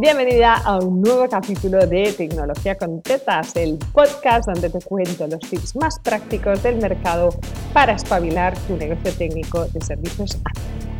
Bienvenida a un nuevo capítulo de Tecnología con Tetas, el podcast donde te cuento los tips más prácticos del mercado para espabilar tu negocio técnico de servicios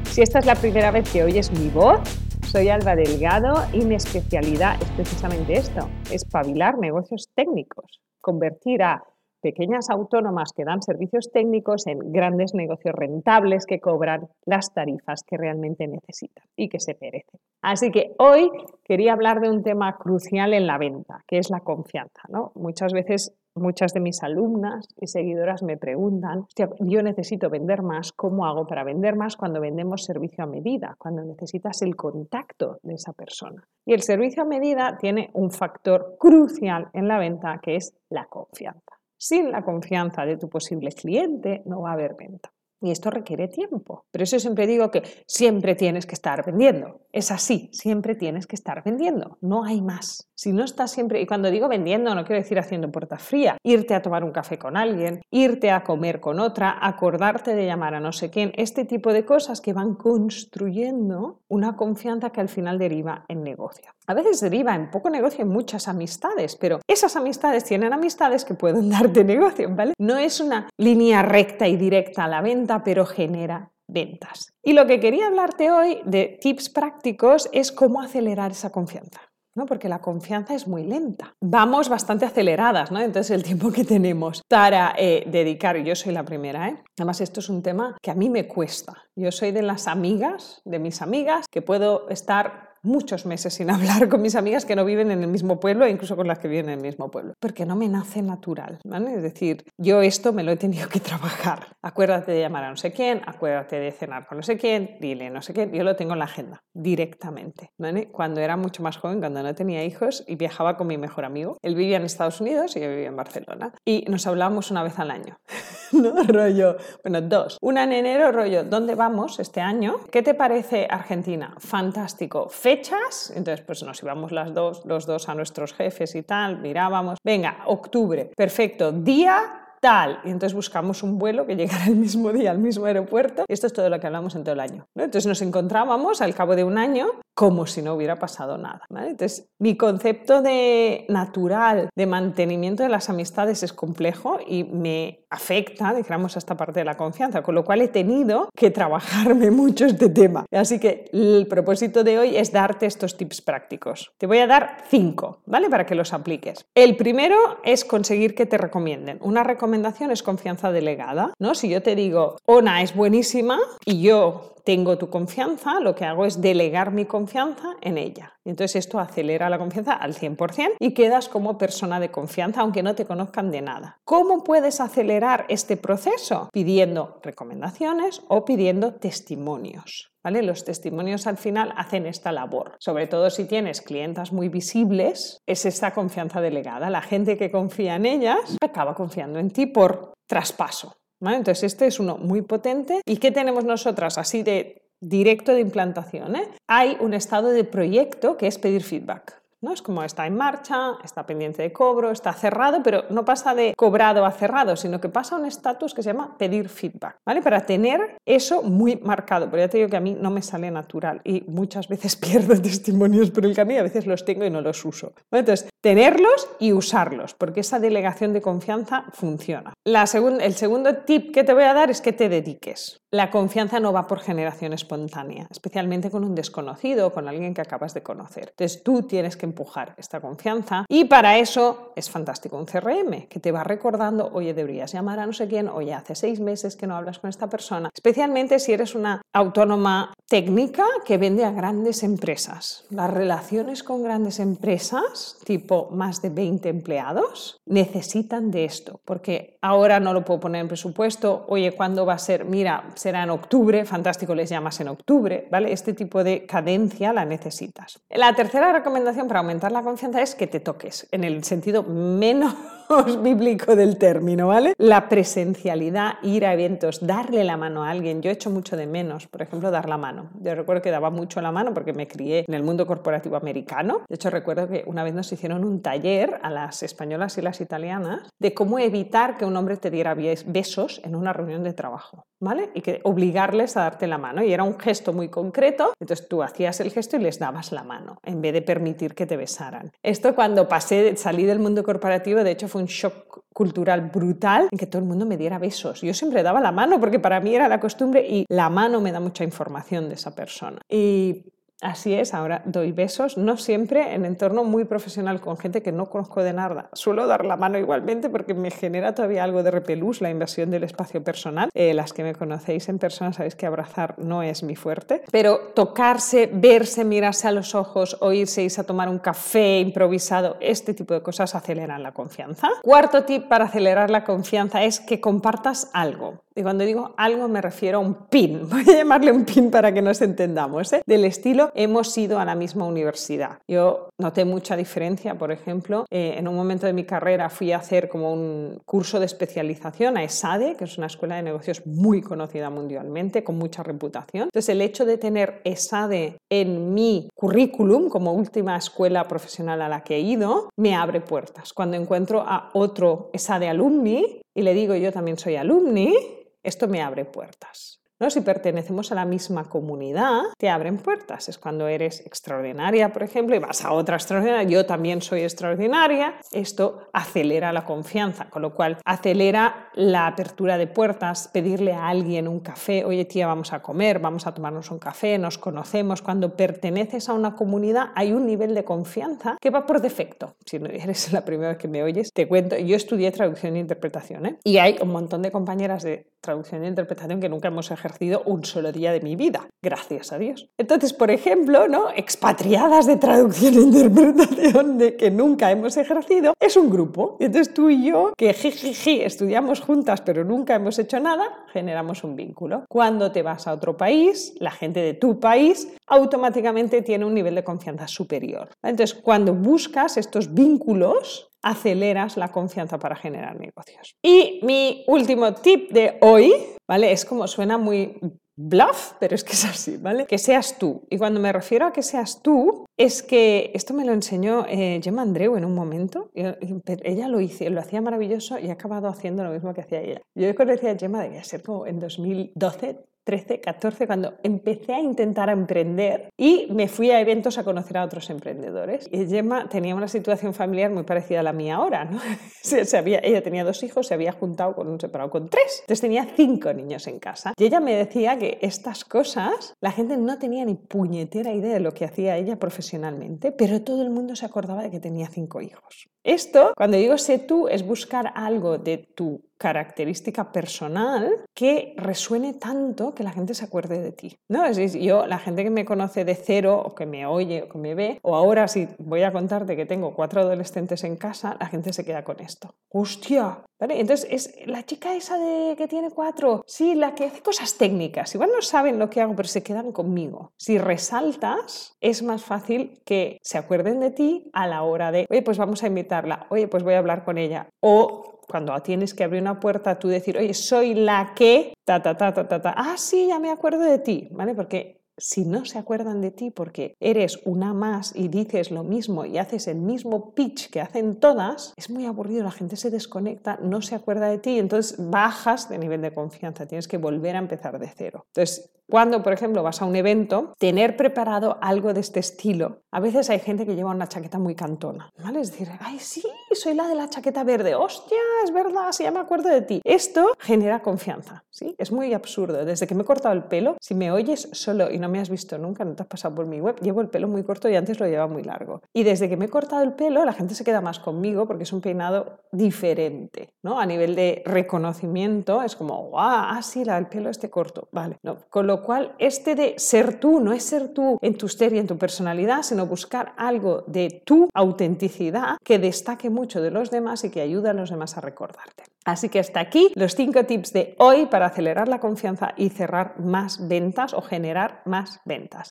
Si esta es la primera vez que oyes mi voz, soy Alba Delgado y mi especialidad es precisamente esto, espabilar negocios técnicos, convertir a pequeñas autónomas que dan servicios técnicos en grandes negocios rentables que cobran las tarifas que realmente necesitan y que se merecen. Así que hoy quería hablar de un tema crucial en la venta, que es la confianza. Muchas veces muchas de mis alumnas y seguidoras me preguntan, yo necesito vender más, ¿cómo hago para vender más cuando vendemos servicio a medida, cuando necesitas el contacto de esa persona? Y el servicio a medida tiene un factor crucial en la venta que es la confianza. Sin la confianza de tu posible cliente no va a haber venta. Y esto requiere tiempo. Pero eso siempre digo que siempre tienes que estar vendiendo. Es así, siempre tienes que estar vendiendo. No hay más. Si no estás siempre, y cuando digo vendiendo no quiero decir haciendo puerta fría, irte a tomar un café con alguien, irte a comer con otra, acordarte de llamar a no sé quién, este tipo de cosas que van construyendo una confianza que al final deriva en negocio. A veces deriva en poco negocio en muchas amistades, pero esas amistades tienen amistades que pueden darte negocio, ¿vale? No es una línea recta y directa a la venta, pero genera ventas. Y lo que quería hablarte hoy de tips prácticos es cómo acelerar esa confianza. ¿no? porque la confianza es muy lenta. Vamos bastante aceleradas, ¿no? entonces el tiempo que tenemos para eh, dedicar, yo soy la primera, ¿eh? además esto es un tema que a mí me cuesta. Yo soy de las amigas, de mis amigas, que puedo estar muchos meses sin hablar con mis amigas que no viven en el mismo pueblo e incluso con las que viven en el mismo pueblo, porque no me nace natural. Es decir, yo esto me lo he tenido que trabajar. Acuérdate de llamar a no sé quién, acuérdate de cenar con no sé quién, dile no sé qué, yo lo tengo en la agenda directamente. Cuando era mucho más joven, cuando no tenía hijos y viajaba con mi mejor amigo, él vivía en Estados Unidos y yo vivía en Barcelona y nos hablábamos una vez al año. ¿no? Rollo, bueno, dos. Una en enero, rollo, ¿dónde vamos este año? ¿Qué te parece Argentina? Fantástico. Fechas, entonces pues nos íbamos las dos, los dos a nuestros jefes y tal, mirábamos. Venga, octubre, perfecto. Día tal. Y entonces buscamos un vuelo que llegara el mismo día al mismo aeropuerto. Esto es todo lo que hablamos en todo el año. Entonces nos encontrábamos al cabo de un año como si no hubiera pasado nada. Entonces, mi concepto de natural, de mantenimiento de las amistades es complejo y me afecta, digamos, a esta parte de la confianza, con lo cual he tenido que trabajarme mucho este tema. Así que el propósito de hoy es darte estos tips prácticos. Te voy a dar cinco, ¿vale? Para que los apliques. El primero es conseguir que te recomienden. Una recomendación es confianza delegada, ¿no? Si yo te digo, Ona es buenísima y yo tengo tu confianza, lo que hago es delegar mi confianza en ella. Entonces esto acelera la confianza al 100% y quedas como persona de confianza aunque no te conozcan de nada. ¿Cómo puedes acelerar este proceso? Pidiendo recomendaciones o pidiendo testimonios. ¿Vale? Los testimonios al final hacen esta labor. Sobre todo si tienes clientas muy visibles, es esta confianza delegada. La gente que confía en ellas acaba confiando en ti por traspaso. Entonces, este es uno muy potente. ¿Y qué tenemos nosotras así de directo de implantación? Eh? Hay un estado de proyecto que es pedir feedback. ¿No? Es como está en marcha, está pendiente de cobro, está cerrado, pero no pasa de cobrado a cerrado, sino que pasa a un estatus que se llama pedir feedback, ¿vale? Para tener eso muy marcado, porque ya te digo que a mí no me sale natural y muchas veces pierdo testimonios por el camino, a veces los tengo y no los uso. Entonces, tenerlos y usarlos, porque esa delegación de confianza funciona. El segundo tip que te voy a dar es que te dediques. La confianza no va por generación espontánea, especialmente con un desconocido, con alguien que acabas de conocer. Entonces tú tienes que empujar esta confianza y para eso es fantástico un CRM que te va recordando, oye, deberías llamar a no sé quién, oye, hace seis meses que no hablas con esta persona, especialmente si eres una autónoma técnica que vende a grandes empresas. Las relaciones con grandes empresas, tipo más de 20 empleados, necesitan de esto, porque ahora no lo puedo poner en presupuesto, oye, ¿cuándo va a ser? Mira, será en octubre, fantástico, les llamas en octubre, ¿vale? Este tipo de cadencia la necesitas. La tercera recomendación para aumentar la confianza es que te toques, en el sentido menos bíblico del término, ¿vale? La presencialidad, ir a eventos, darle la mano a alguien. Yo he hecho mucho de menos, por ejemplo, dar la mano. Yo recuerdo que daba mucho la mano porque me crié en el mundo corporativo americano. De hecho, recuerdo que una vez nos hicieron un taller a las españolas y las italianas de cómo evitar que un hombre te diera besos en una reunión de trabajo, ¿vale? Y que obligarles a darte la mano. Y era un gesto muy concreto, entonces tú hacías el gesto y les dabas la mano, en vez de permitir que te besaran. Esto cuando pasé, salí del mundo corporativo, de hecho fue un shock cultural brutal en que todo el mundo me diera besos. Yo siempre daba la mano porque para mí era la costumbre y la mano me da mucha información de esa persona. Y Así es, ahora doy besos, no siempre en entorno muy profesional con gente que no conozco de nada. Suelo dar la mano igualmente porque me genera todavía algo de repelús la inversión del espacio personal. Eh, las que me conocéis en persona sabéis que abrazar no es mi fuerte, pero tocarse, verse, mirarse a los ojos, oírse, irse a tomar un café improvisado, este tipo de cosas aceleran la confianza. Cuarto tip para acelerar la confianza es que compartas algo. Y cuando digo algo me refiero a un pin, voy a llamarle un pin para que nos entendamos, ¿eh? del estilo hemos ido a la misma universidad. Yo noté mucha diferencia, por ejemplo, eh, en un momento de mi carrera fui a hacer como un curso de especialización a ESADE, que es una escuela de negocios muy conocida mundialmente, con mucha reputación. Entonces el hecho de tener ESADE en mi currículum como última escuela profesional a la que he ido, me abre puertas. Cuando encuentro a otro ESADE alumni y le digo yo también soy alumni, esto me abre puertas. ¿no? Si pertenecemos a la misma comunidad, te abren puertas. Es cuando eres extraordinaria, por ejemplo, y vas a otra extraordinaria, yo también soy extraordinaria, esto acelera la confianza, con lo cual acelera la apertura de puertas, pedirle a alguien un café, oye tía, vamos a comer, vamos a tomarnos un café, nos conocemos. Cuando perteneces a una comunidad hay un nivel de confianza que va por defecto. Si no eres la primera vez que me oyes, te cuento, yo estudié traducción e interpretación ¿eh? y hay un montón de compañeras de traducción e interpretación que nunca hemos ejercido un solo día de mi vida, gracias a Dios. Entonces, por ejemplo, ¿no? expatriadas de traducción e interpretación de que nunca hemos ejercido, es un grupo. Entonces tú y yo, que jijiji, estudiamos juntas pero nunca hemos hecho nada, generamos un vínculo. Cuando te vas a otro país, la gente de tu país automáticamente tiene un nivel de confianza superior. Entonces, cuando buscas estos vínculos, aceleras la confianza para generar negocios. Y mi último tip de hoy, ¿vale? Es como suena muy bluff, pero es que es así, ¿vale? Que seas tú. Y cuando me refiero a que seas tú, es que esto me lo enseñó eh, Gemma Andreu en un momento. ella lo, hizo, lo hacía maravilloso y ha acabado haciendo lo mismo que hacía ella. Yo cuando decía Gemma, debía ser como en 2012, 13, 14, cuando empecé a intentar emprender y me fui a eventos a conocer a otros emprendedores. Y Gemma tenía una situación familiar muy parecida a la mía ahora, ¿no? Se, había, ella tenía dos hijos, se había juntado con un separado con tres, entonces tenía cinco niños en casa. Y ella me decía que estas cosas, la gente no tenía ni puñetera idea de lo que hacía ella profesionalmente, pero todo el mundo se acordaba de que tenía cinco hijos. Esto, cuando digo sé tú, es buscar algo de tu característica personal que resuene tanto que la gente se acuerde de ti. ¿no? Es decir, yo, la gente que me conoce de cero o que me oye o que me ve, o ahora si voy a contarte que tengo cuatro adolescentes en casa, la gente se queda con esto. ¡Hostia! ¿Vale? Entonces, es la chica esa de que tiene cuatro, sí, la que hace cosas técnicas. Igual no saben lo que hago, pero se quedan conmigo. Si resaltas, es más fácil que se acuerden de ti a la hora de, oye, pues vamos a invitarla, oye, pues voy a hablar con ella. O cuando tienes que abrir una puerta, tú decir, oye, soy la que, ta, ta, ta, ta, ta, ta. Ah, sí, ya me acuerdo de ti, ¿vale? Porque si no se acuerdan de ti porque eres una más y dices lo mismo y haces el mismo pitch que hacen todas, es muy aburrido, la gente se desconecta, no se acuerda de ti, entonces bajas de nivel de confianza, tienes que volver a empezar de cero. Entonces, cuando, por ejemplo, vas a un evento, tener preparado algo de este estilo. A veces hay gente que lleva una chaqueta muy cantona, ¿vale? Es decir, ay, sí, soy la de la chaqueta verde, hostia, es verdad, sí, ya me acuerdo de ti. Esto genera confianza, ¿sí? Es muy absurdo. Desde que me he cortado el pelo, si me oyes solo y no me has visto nunca, no te has pasado por mi web, llevo el pelo muy corto y antes lo llevaba muy largo. Y desde que me he cortado el pelo, la gente se queda más conmigo porque es un peinado diferente, ¿no? A nivel de reconocimiento, es como, guau, ah, sí, el pelo este corto, vale. No, con lo cual, este de ser tú, no es ser tú en tu ser y en tu personalidad, sino buscar algo de tu autenticidad que destaque mucho de los demás y que ayude a los demás a recordarte. Así que hasta aquí los cinco tips de hoy para acelerar la confianza y cerrar más ventas o generar más ventas.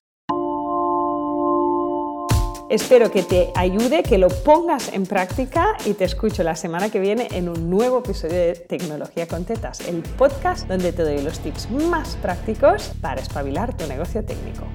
Espero que te ayude, que lo pongas en práctica y te escucho la semana que viene en un nuevo episodio de Tecnología con Tetas, el podcast donde te doy los tips más prácticos para espabilar tu negocio técnico.